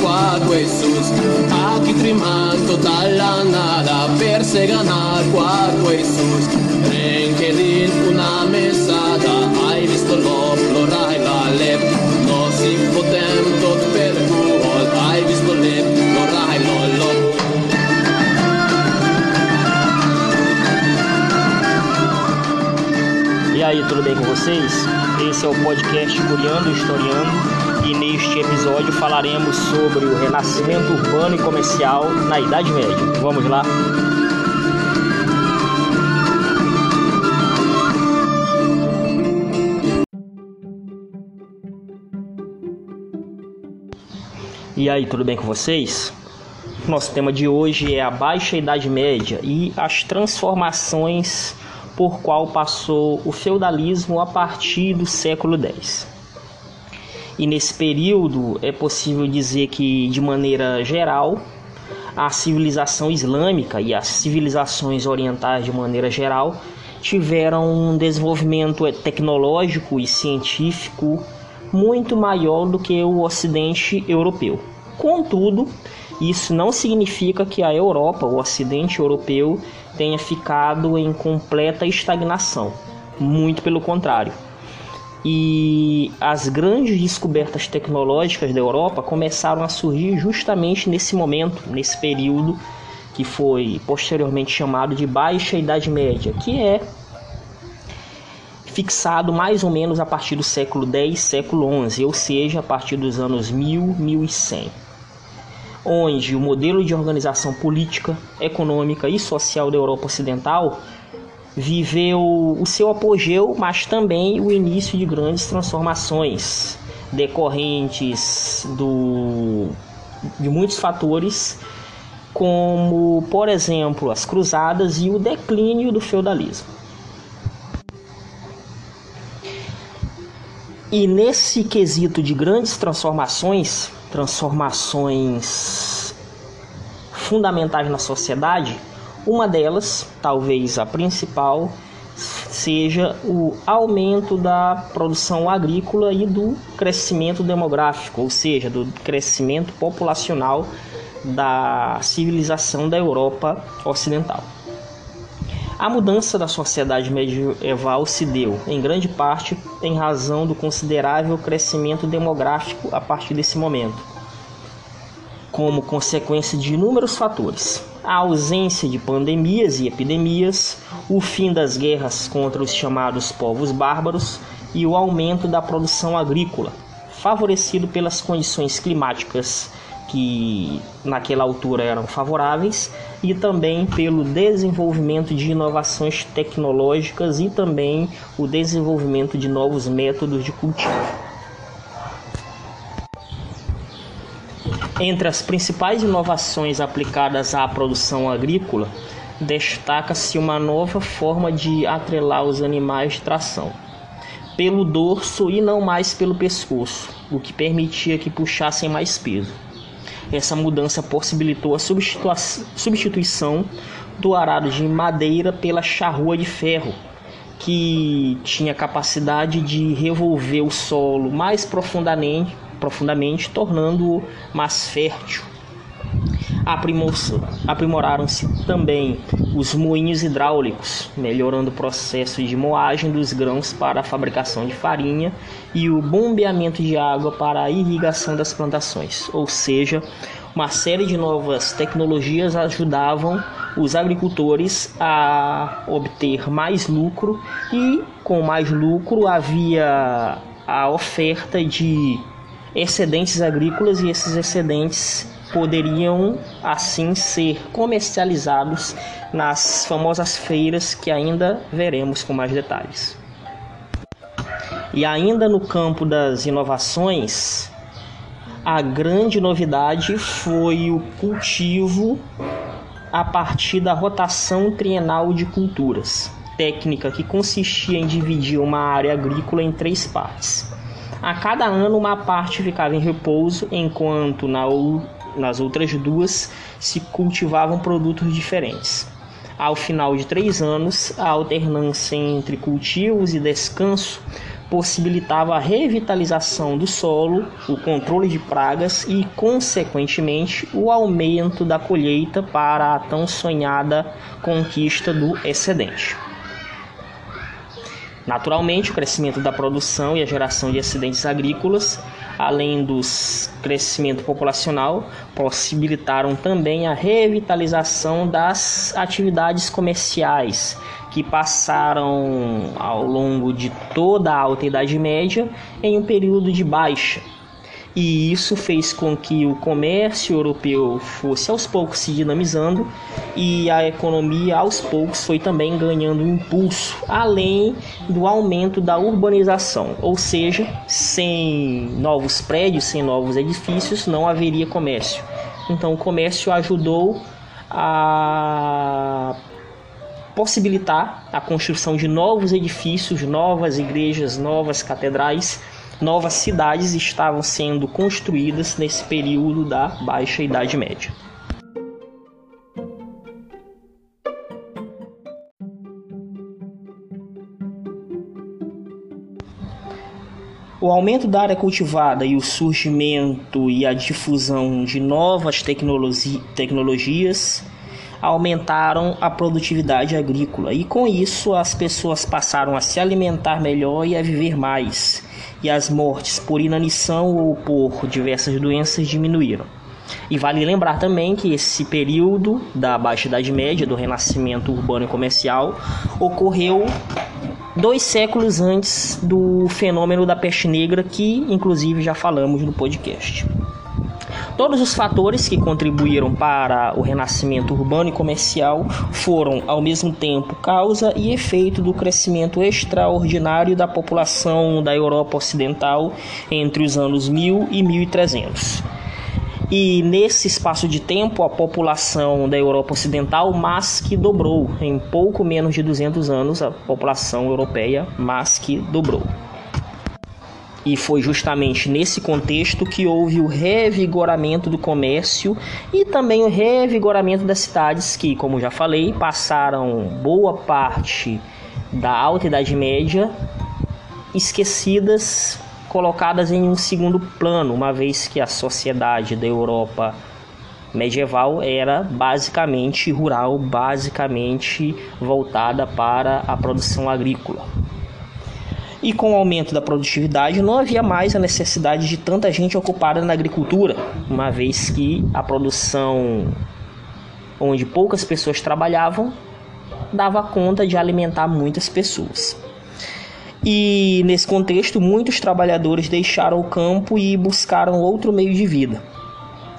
qua quesus a chi trimanto dalla nada per se ganar qua quesus rencherin una mesada hai visto lo florai la lep. No si potem tot per gol hai visto lep florai lo lo. E aí, tudo bem com vocês? Esse é o podcast Curiando e Historiando neste episódio falaremos sobre o renascimento urbano e comercial na Idade Média. Vamos lá? E aí, tudo bem com vocês? Nosso tema de hoje é a Baixa Idade Média e as transformações por qual passou o feudalismo a partir do século X. E nesse período é possível dizer que, de maneira geral, a civilização islâmica e as civilizações orientais, de maneira geral, tiveram um desenvolvimento tecnológico e científico muito maior do que o Ocidente europeu. Contudo, isso não significa que a Europa, o Ocidente europeu, tenha ficado em completa estagnação. Muito pelo contrário. E as grandes descobertas tecnológicas da Europa começaram a surgir justamente nesse momento, nesse período que foi posteriormente chamado de Baixa Idade Média, que é fixado mais ou menos a partir do século X, século XI, ou seja, a partir dos anos 1000, 1100 onde o modelo de organização política, econômica e social da Europa Ocidental viveu o seu apogeu, mas também o início de grandes transformações decorrentes do, de muitos fatores, como, por exemplo, as cruzadas e o declínio do feudalismo. E nesse quesito de grandes transformações, transformações fundamentais na sociedade, uma delas, talvez a principal, seja o aumento da produção agrícola e do crescimento demográfico, ou seja, do crescimento populacional da civilização da Europa Ocidental. A mudança da sociedade medieval se deu, em grande parte, em razão do considerável crescimento demográfico a partir desse momento, como consequência de inúmeros fatores. A ausência de pandemias e epidemias, o fim das guerras contra os chamados povos bárbaros e o aumento da produção agrícola, favorecido pelas condições climáticas que naquela altura eram favoráveis e também pelo desenvolvimento de inovações tecnológicas e também o desenvolvimento de novos métodos de cultivo. Entre as principais inovações aplicadas à produção agrícola, destaca-se uma nova forma de atrelar os animais de tração, pelo dorso e não mais pelo pescoço, o que permitia que puxassem mais peso. Essa mudança possibilitou a substituição do arado de madeira pela charrua de ferro, que tinha capacidade de revolver o solo mais profundamente, profundamente tornando-o mais fértil. Aprimoraram-se também os moinhos hidráulicos, melhorando o processo de moagem dos grãos para a fabricação de farinha e o bombeamento de água para a irrigação das plantações, ou seja, uma série de novas tecnologias ajudavam os agricultores a obter mais lucro e com mais lucro havia a oferta de excedentes agrícolas e esses excedentes poderiam assim ser comercializados nas famosas feiras que ainda veremos com mais detalhes. E ainda no campo das inovações, a grande novidade foi o cultivo a partir da rotação trienal de culturas, técnica que consistia em dividir uma área agrícola em três partes. A cada ano, uma parte ficava em repouso, enquanto na nas outras duas se cultivavam produtos diferentes. Ao final de três anos, a alternância entre cultivos e descanso possibilitava a revitalização do solo, o controle de pragas e, consequentemente, o aumento da colheita para a tão sonhada conquista do excedente. Naturalmente, o crescimento da produção e a geração de excedentes agrícolas, além do crescimento populacional, possibilitaram também a revitalização das atividades comerciais, que passaram ao longo de toda a Alta Idade Média em um período de baixa. E isso fez com que o comércio europeu fosse aos poucos se dinamizando e a economia aos poucos foi também ganhando impulso, além do aumento da urbanização, ou seja, sem novos prédios, sem novos edifícios, não haveria comércio. Então o comércio ajudou a possibilitar a construção de novos edifícios, novas igrejas, novas catedrais, novas cidades estavam sendo construídas nesse período da Baixa Idade Média. O aumento da área cultivada e o surgimento e a difusão de novas tecnologias aumentaram a produtividade agrícola e com isso as pessoas passaram a se alimentar melhor e a viver mais, e as mortes por inanição ou por diversas doenças diminuíram. E vale lembrar também que esse período da Baixa Idade Média, do renascimento urbano e comercial, ocorreu dois séculos antes do fenômeno da peste negra, que inclusive já falamos no podcast. Todos os fatores que contribuíram para o renascimento urbano e comercial foram, ao mesmo tempo, causa e efeito do crescimento extraordinário da população da Europa Ocidental entre os anos 1000 e 1300. E nesse espaço de tempo, a população da Europa Ocidental mais que dobrou. Em pouco menos de 200 anos, a população europeia mais que dobrou. E foi justamente nesse contexto que houve o revigoramento do comércio e também o revigoramento das cidades que, como já falei, passaram boa parte da Alta Idade Média esquecidas, colocadas em um segundo plano, uma vez que a sociedade da Europa medieval era basicamente rural, basicamente voltada para a produção agrícola. E com o aumento da produtividade, não havia mais a necessidade de tanta gente ocupada na agricultura, uma vez que a produção onde poucas pessoas trabalhavam dava conta de alimentar muitas pessoas. E nesse contexto, muitos trabalhadores deixaram o campo e buscaram outro meio de vida.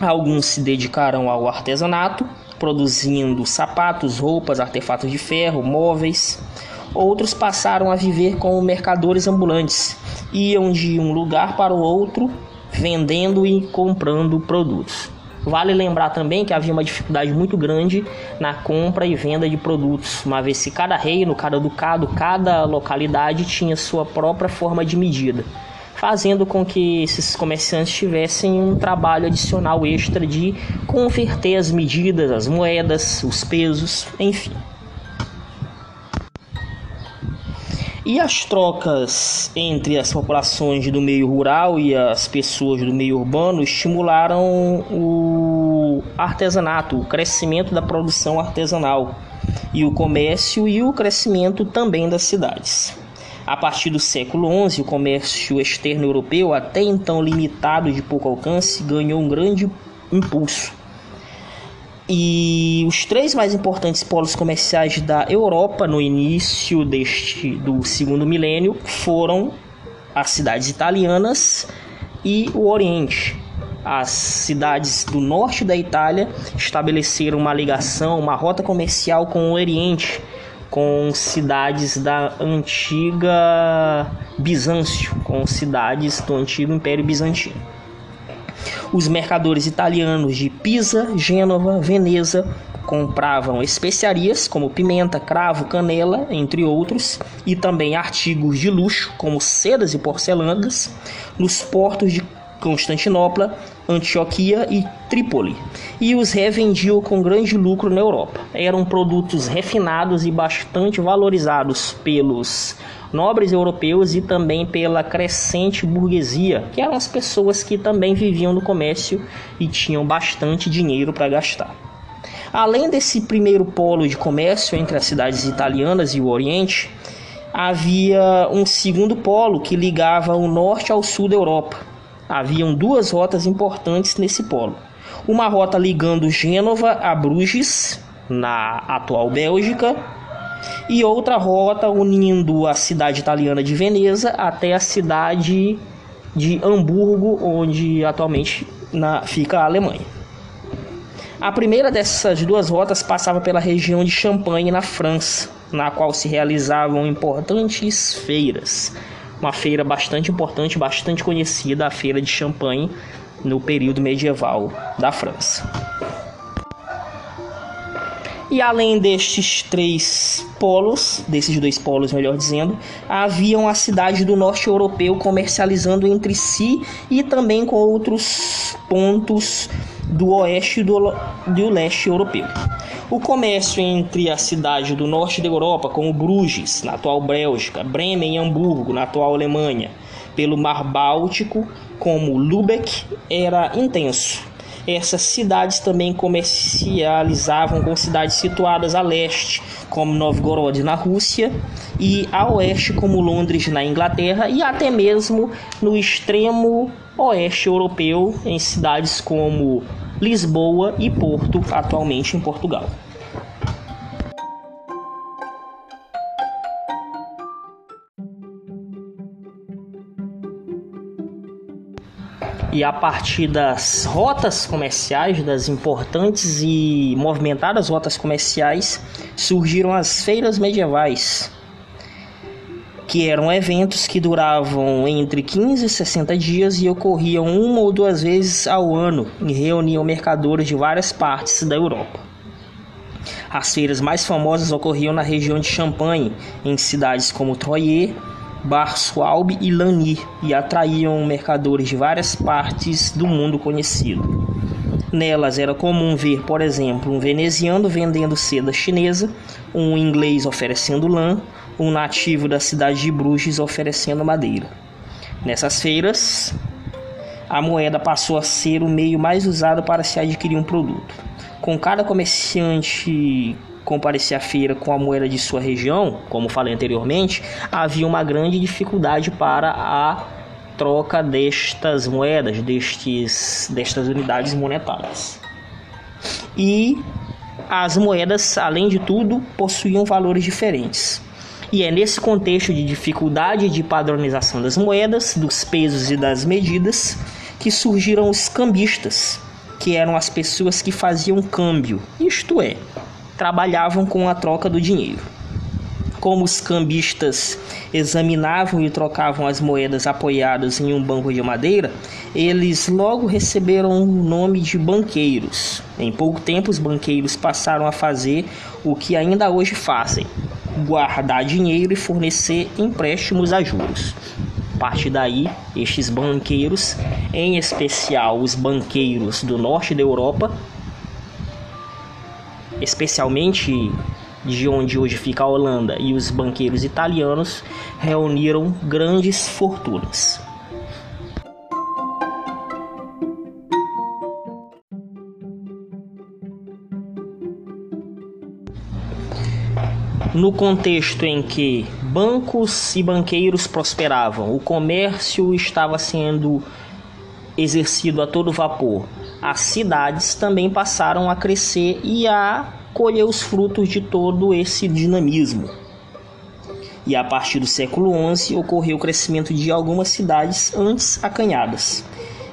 Alguns se dedicaram ao artesanato, produzindo sapatos, roupas, artefatos de ferro, móveis. Outros passaram a viver como mercadores ambulantes, iam de um lugar para o outro vendendo e comprando produtos. Vale lembrar também que havia uma dificuldade muito grande na compra e venda de produtos, uma vez que cada reino, cada ducado, cada localidade tinha sua própria forma de medida, fazendo com que esses comerciantes tivessem um trabalho adicional extra de converter as medidas, as moedas, os pesos, enfim. E as trocas entre as populações do meio rural e as pessoas do meio urbano estimularam o artesanato, o crescimento da produção artesanal e o comércio e o crescimento também das cidades. A partir do século XI, o comércio externo europeu, até então limitado de pouco alcance, ganhou um grande impulso e os três mais importantes polos comerciais da Europa no início deste do segundo milênio foram as cidades italianas e o Oriente. As cidades do norte da Itália estabeleceram uma ligação, uma rota comercial com o Oriente, com cidades da antiga Bizâncio, com cidades do antigo Império Bizantino. Os mercadores italianos de Pisa, Gênova, Veneza compravam especiarias como pimenta, cravo, canela, entre outros, e também artigos de luxo como sedas e porcelanas nos portos de Constantinopla, Antioquia e Trípoli, e os revendiam com grande lucro na Europa. Eram produtos refinados e bastante valorizados pelos nobres europeus e também pela crescente burguesia, que eram as pessoas que também viviam no comércio e tinham bastante dinheiro para gastar. Além desse primeiro polo de comércio entre as cidades italianas e o Oriente, havia um segundo polo que ligava o norte ao sul da Europa. Haviam duas rotas importantes nesse polo. Uma rota ligando Gênova a Bruges, na atual Bélgica, e outra rota unindo a cidade italiana de Veneza até a cidade de Hamburgo, onde atualmente na, fica a Alemanha. A primeira dessas duas rotas passava pela região de Champagne, na França, na qual se realizavam importantes feiras. Uma feira bastante importante, bastante conhecida, a Feira de Champagne, no período medieval da França. E além destes três polos, desses dois polos, melhor dizendo, haviam as cidades do norte europeu comercializando entre si e também com outros pontos do oeste e do, do leste europeu. O comércio entre a cidade do norte da Europa, como Bruges, na atual Bélgica, Bremen e Hamburgo, na atual Alemanha, pelo Mar Báltico, como Lübeck, era intenso essas cidades também comercializavam com cidades situadas a leste, como Novgorod na Rússia, e a oeste, como Londres na Inglaterra, e até mesmo no extremo oeste europeu, em cidades como Lisboa e Porto, atualmente em Portugal. E a partir das rotas comerciais, das importantes e movimentadas rotas comerciais, surgiram as feiras medievais, que eram eventos que duravam entre 15 e 60 dias e ocorriam uma ou duas vezes ao ano e reuniam mercadores de várias partes da Europa. As feiras mais famosas ocorriam na região de Champagne, em cidades como Troyes, Barsualbe e Lani e atraíam mercadores de várias partes do mundo conhecido. Nelas era comum ver, por exemplo, um veneziano vendendo seda chinesa, um inglês oferecendo lã, um nativo da cidade de Bruges oferecendo madeira. Nessas feiras, a moeda passou a ser o meio mais usado para se adquirir um produto. Com cada comerciante comparecer à feira com a moeda de sua região, como falei anteriormente, havia uma grande dificuldade para a troca destas moedas, destes, destas unidades monetárias. E as moedas, além de tudo, possuíam valores diferentes. E é nesse contexto de dificuldade de padronização das moedas, dos pesos e das medidas que surgiram os cambistas, que eram as pessoas que faziam câmbio, isto é, trabalhavam com a troca do dinheiro. Como os cambistas examinavam e trocavam as moedas apoiadas em um banco de madeira, eles logo receberam o nome de banqueiros. Em pouco tempo, os banqueiros passaram a fazer o que ainda hoje fazem: guardar dinheiro e fornecer empréstimos a juros. A partir daí, estes banqueiros, em especial os banqueiros do norte da Europa, especialmente de onde hoje fica a Holanda e os banqueiros italianos, reuniram grandes fortunas. No contexto em que bancos e banqueiros prosperavam, o comércio estava sendo exercido a todo vapor, as cidades também passaram a crescer e a colher os frutos de todo esse dinamismo. E a partir do século XI ocorreu o crescimento de algumas cidades antes acanhadas,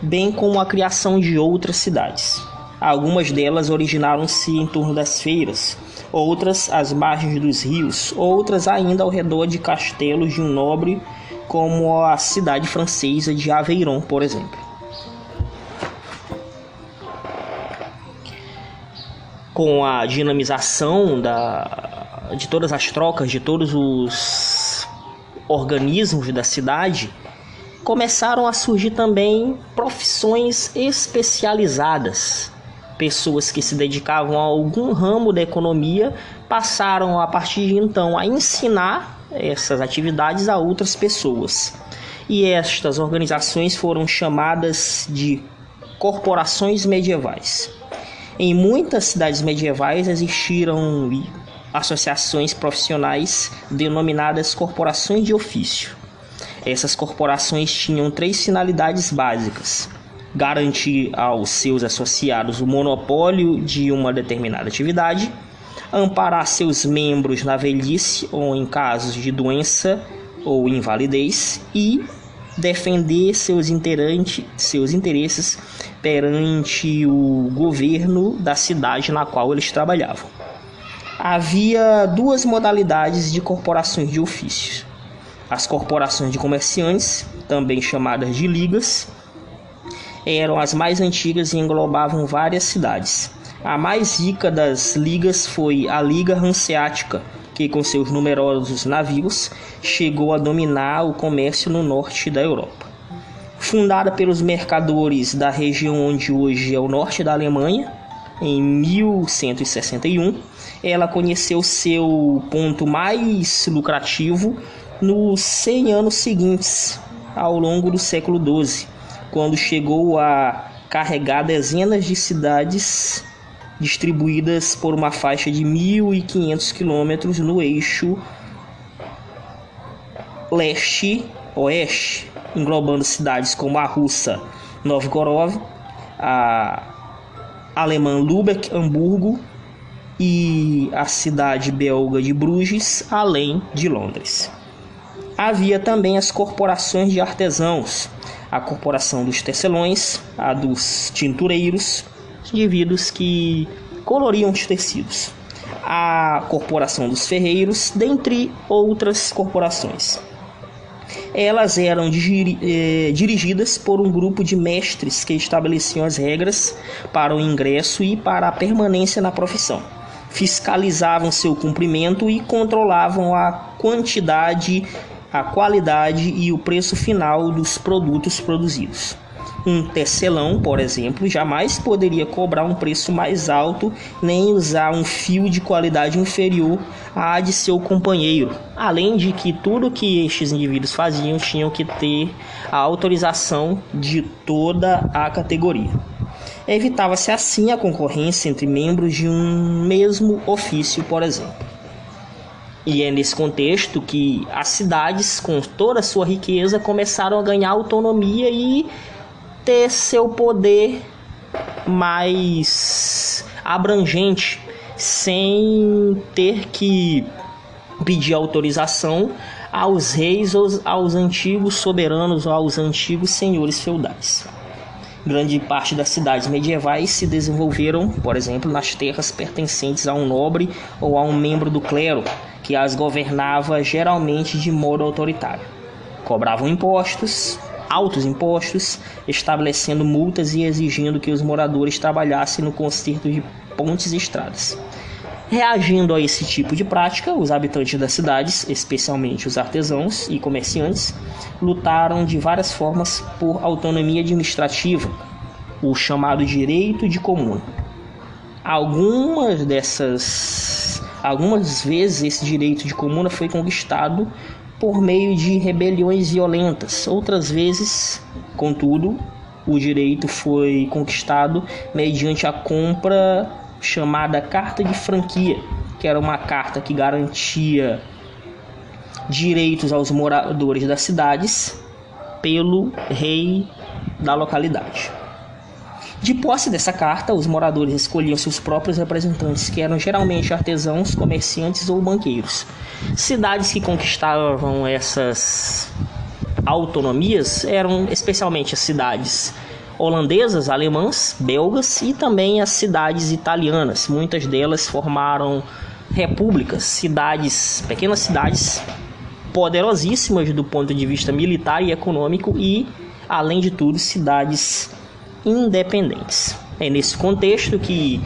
bem como a criação de outras cidades. Algumas delas originaram-se em torno das feiras, outras às margens dos rios, outras ainda ao redor de castelos de um nobre, como a cidade francesa de Aveyron, por exemplo. Com a dinamização da, de todas as trocas, de todos os organismos da cidade, começaram a surgir também profissões especializadas. Pessoas que se dedicavam a algum ramo da economia passaram a partir de então a ensinar essas atividades a outras pessoas. E estas organizações foram chamadas de corporações medievais. Em muitas cidades medievais existiram associações profissionais denominadas corporações de ofício. Essas corporações tinham três finalidades básicas: garantir aos seus associados o monopólio de uma determinada atividade, amparar seus membros na velhice ou em casos de doença ou invalidez e defender seus, seus interesses perante o governo da cidade na qual eles trabalhavam. Havia duas modalidades de corporações de ofícios: as corporações de comerciantes, também chamadas de ligas, eram as mais antigas e englobavam várias cidades. A mais rica das ligas foi a Liga Hanseática, que com seus numerosos navios chegou a dominar o comércio no norte da Europa. Fundada pelos mercadores da região onde hoje é o norte da Alemanha, em 1161, ela conheceu seu ponto mais lucrativo nos 100 anos seguintes, ao longo do século XII, quando chegou a carregar dezenas de cidades distribuídas por uma faixa de 1.500 quilômetros no eixo leste-oeste, englobando cidades como a russa Novgorod, a alemã Lübeck, Hamburgo e a cidade belga de Bruges, além de Londres. Havia também as corporações de artesãos, a corporação dos tecelões, a dos tintureiros, indivíduos que coloriam os tecidos, a corporação dos ferreiros, dentre outras corporações. Elas eram eh, dirigidas por um grupo de mestres que estabeleciam as regras para o ingresso e para a permanência na profissão. Fiscalizavam seu cumprimento e controlavam a quantidade, a qualidade e o preço final dos produtos produzidos. Um tecelão, por exemplo, jamais poderia cobrar um preço mais alto nem usar um fio de qualidade inferior à de seu companheiro. Além de que tudo que estes indivíduos faziam tinham que ter a autorização de toda a categoria. Evitava-se assim a concorrência entre membros de um mesmo ofício, por exemplo. E é nesse contexto que as cidades, com toda a sua riqueza, começaram a ganhar autonomia e ter seu poder mais abrangente, sem ter que pedir autorização aos reis ou aos antigos soberanos aos antigos senhores feudais. Grande parte das cidades medievais se desenvolveram, por exemplo, nas terras pertencentes a um nobre ou a um membro do clero, que as governava geralmente de modo autoritário. Cobravam impostos, altos impostos, estabelecendo multas e exigindo que os moradores trabalhassem no conserto de pontes e estradas. Reagindo a esse tipo de prática, os habitantes das cidades, especialmente os artesãos e comerciantes, lutaram de várias formas por autonomia administrativa, o chamado direito de comuna. Algumas dessas algumas vezes esse direito de comuna foi conquistado por meio de rebeliões violentas. Outras vezes, contudo, o direito foi conquistado mediante a compra chamada Carta de Franquia, que era uma carta que garantia direitos aos moradores das cidades pelo rei da localidade. De posse dessa carta, os moradores escolhiam seus próprios representantes, que eram geralmente artesãos, comerciantes ou banqueiros. Cidades que conquistavam essas autonomias eram especialmente as cidades holandesas, alemãs, belgas e também as cidades italianas. Muitas delas formaram repúblicas, cidades, pequenas cidades poderosíssimas do ponto de vista militar e econômico e, além de tudo, cidades independentes. É nesse contexto que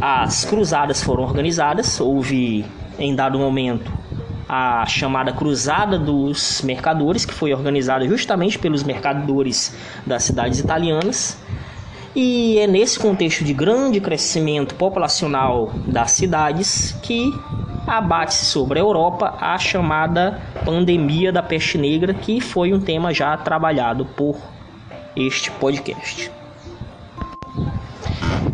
as cruzadas foram organizadas, houve em dado momento a chamada Cruzada dos Mercadores, que foi organizada justamente pelos mercadores das cidades italianas. E é nesse contexto de grande crescimento populacional das cidades que abate sobre a Europa a chamada pandemia da peste negra, que foi um tema já trabalhado por este podcast.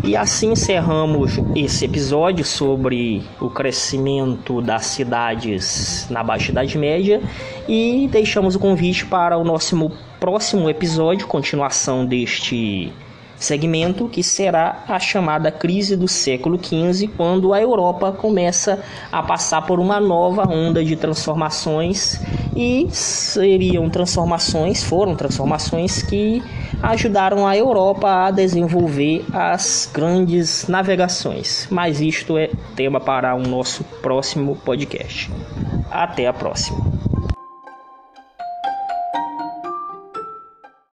E assim encerramos esse episódio sobre o crescimento das cidades na Baixa Idade Média e deixamos o convite para o nosso próximo episódio, continuação deste segmento que será a chamada crise do século XV, quando a Europa começa a passar por uma nova onda de transformações e seriam transformações, foram transformações que ajudaram a Europa a desenvolver as grandes navegações. Mas isto é tema para o nosso próximo podcast. Até a próxima.